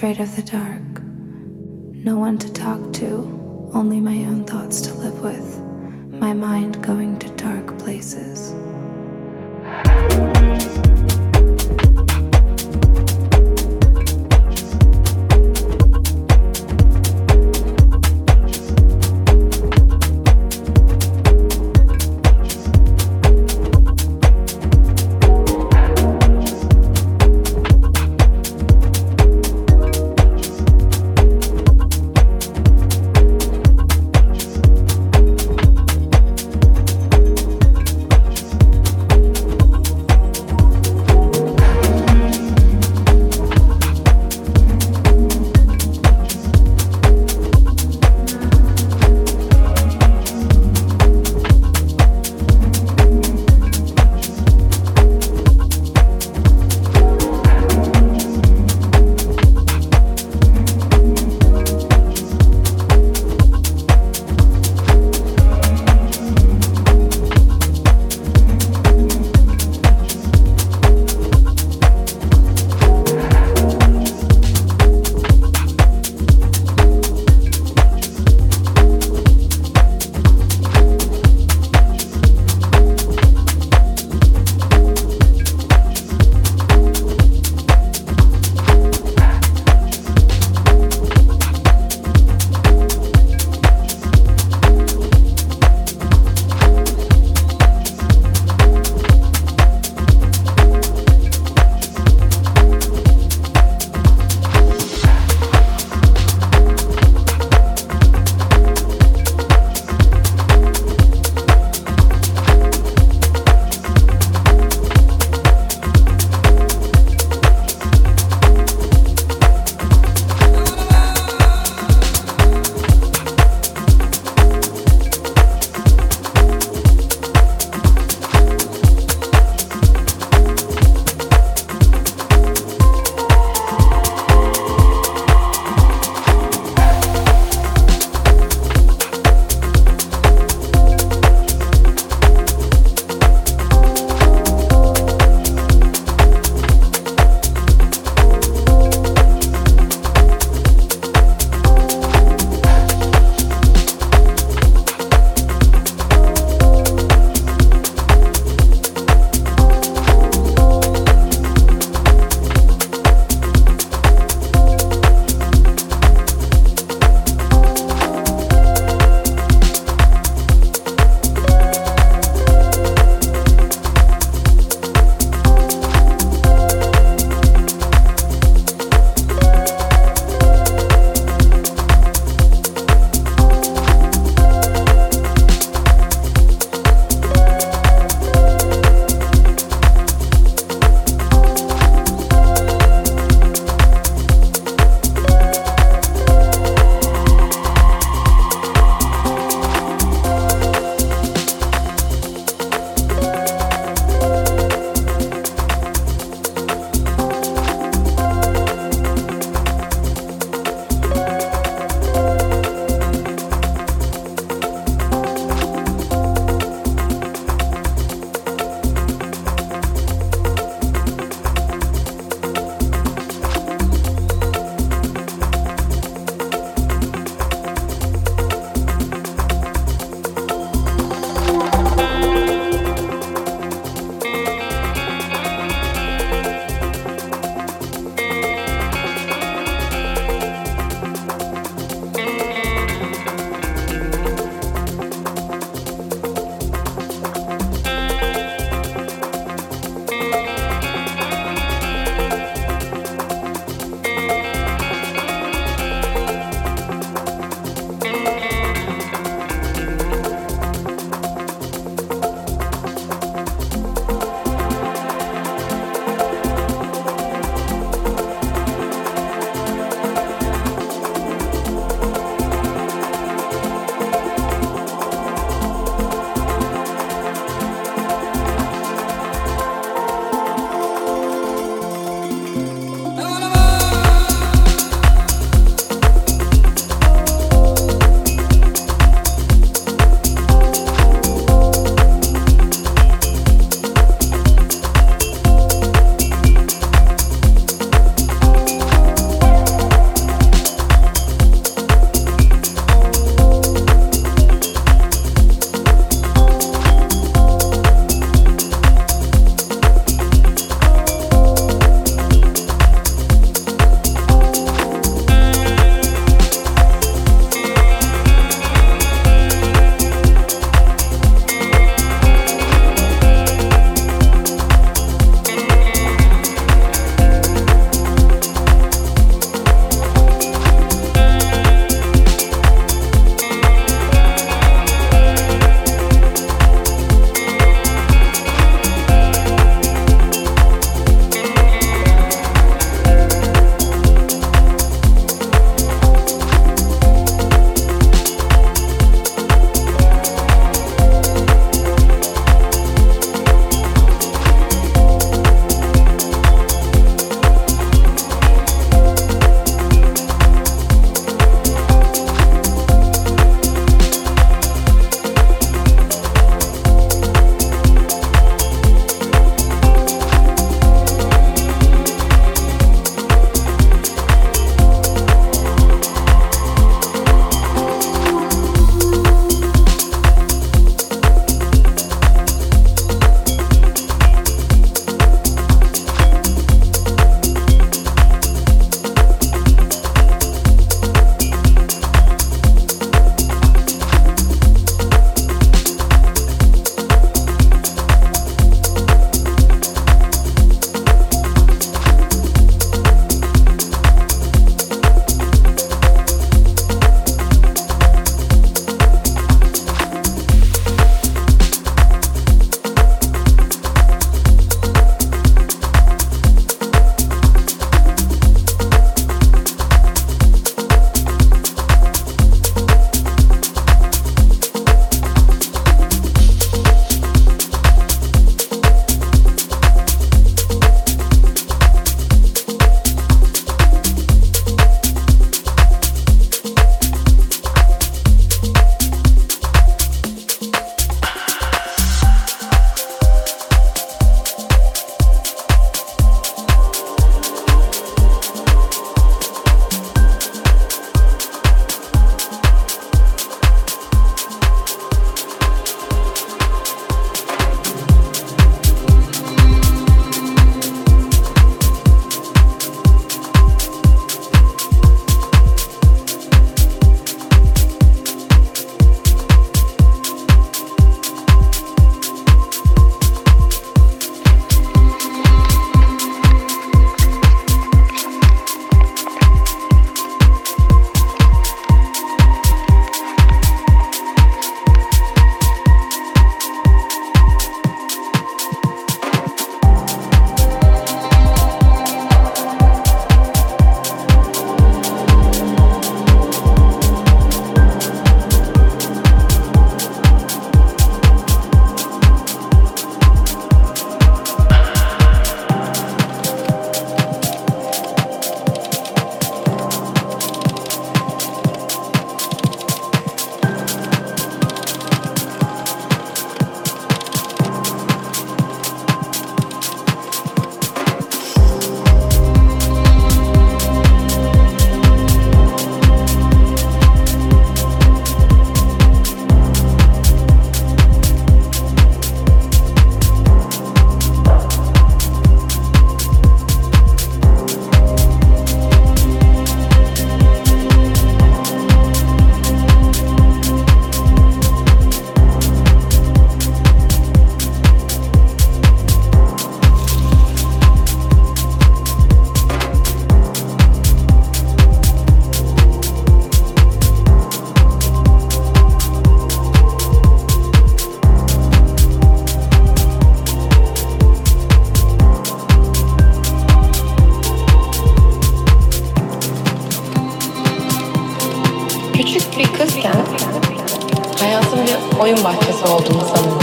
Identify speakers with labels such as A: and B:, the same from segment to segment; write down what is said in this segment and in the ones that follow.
A: afraid of the dark. No one to talk to, only my own
B: oyun bahçesi olduğunu sanırım.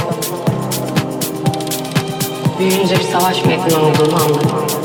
B: Büyüyünce bir savaş meydanı olduğunu anladım.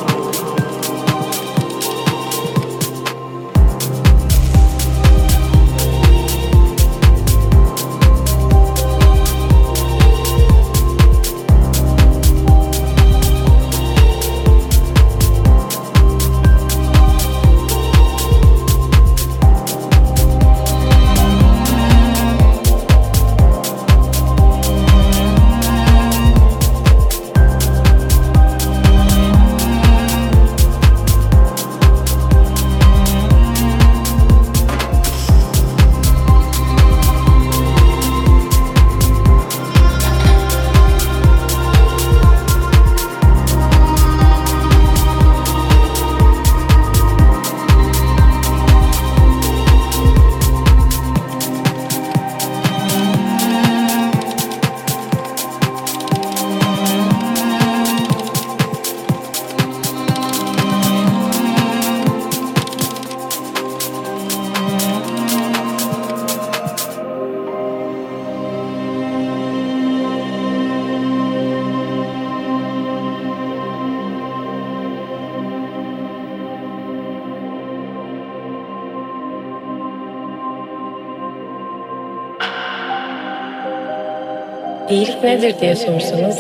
B: Nedir diye sorsanız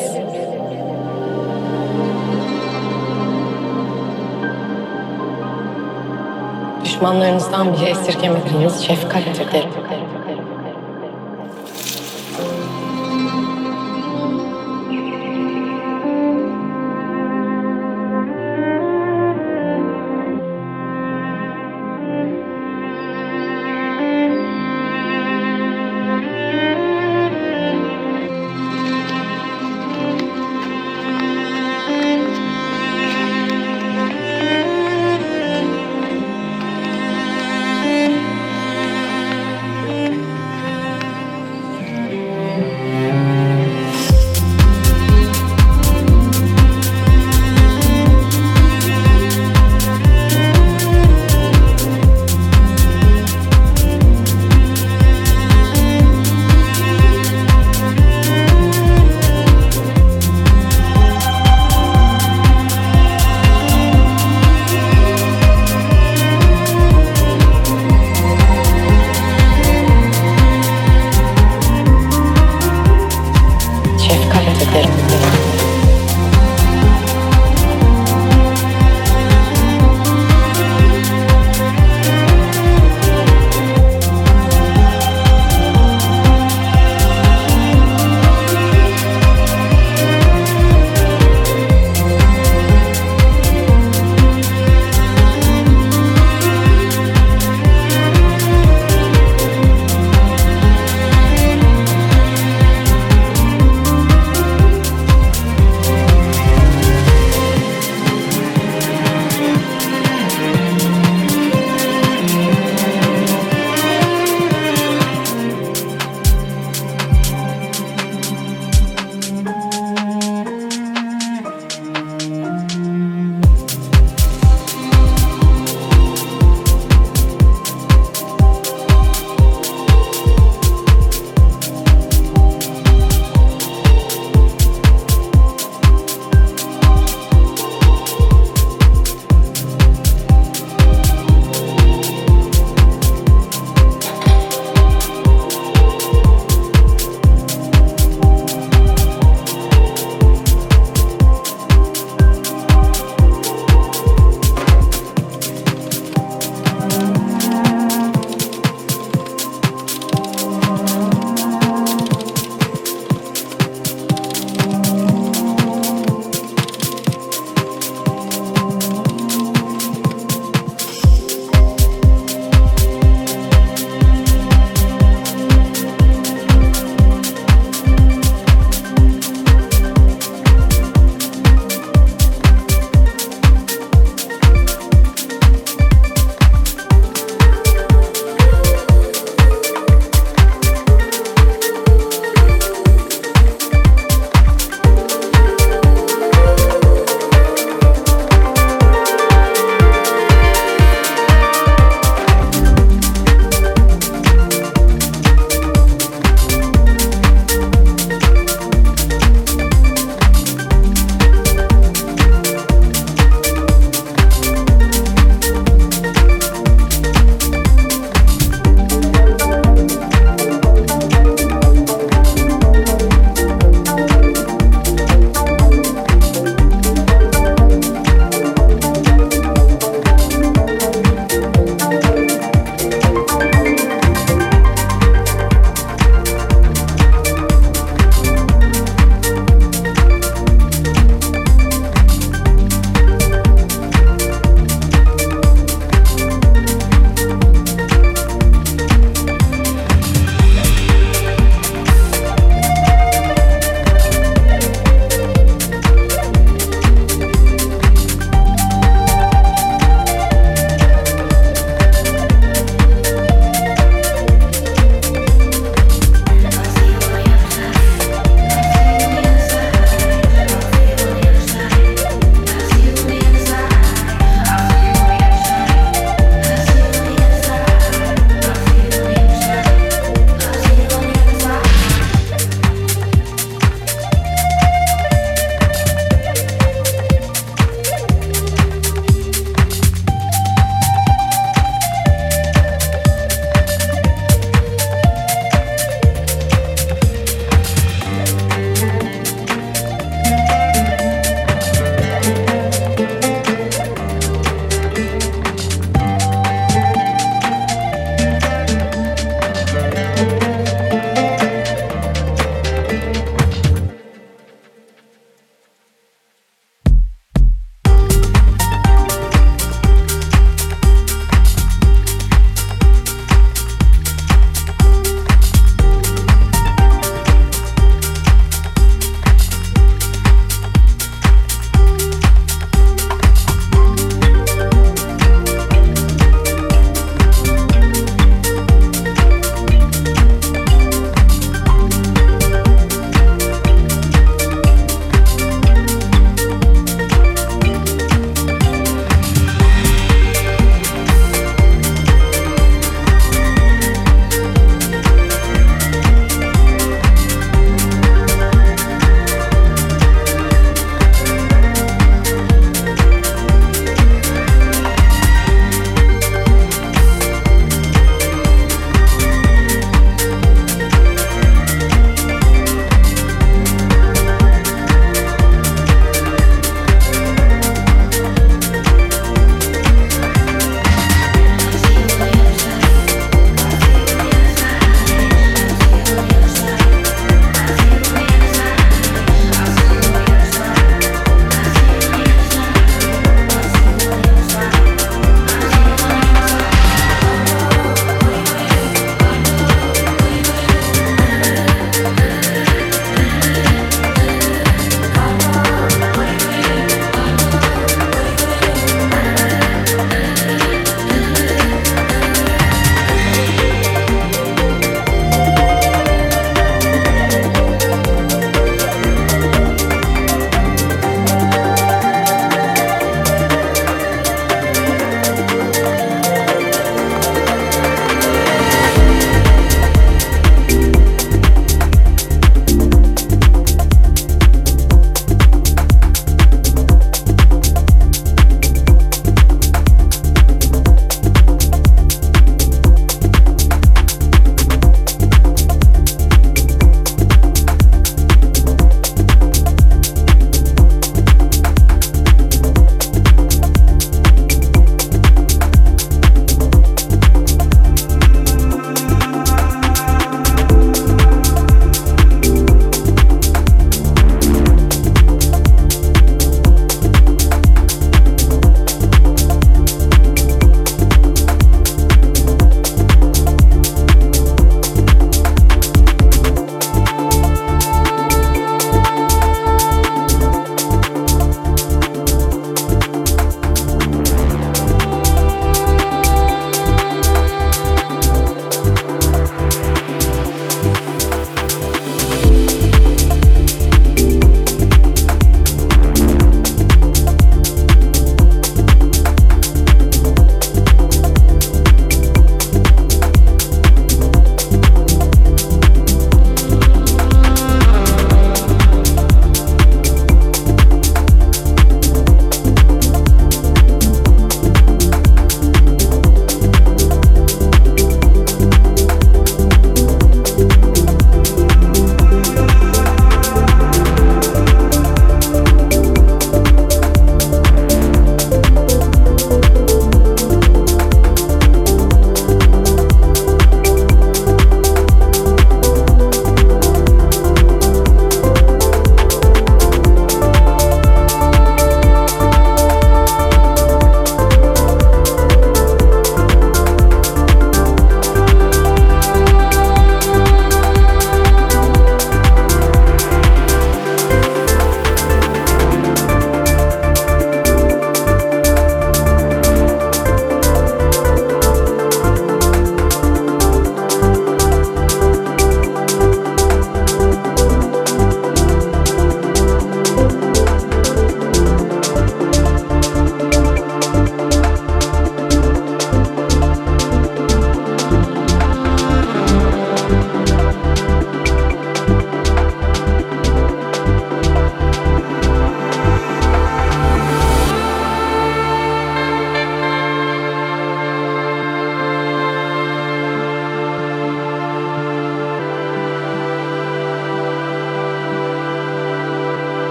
B: düşmanlarınızdan bile esirgemediğiniz şefkattir derim.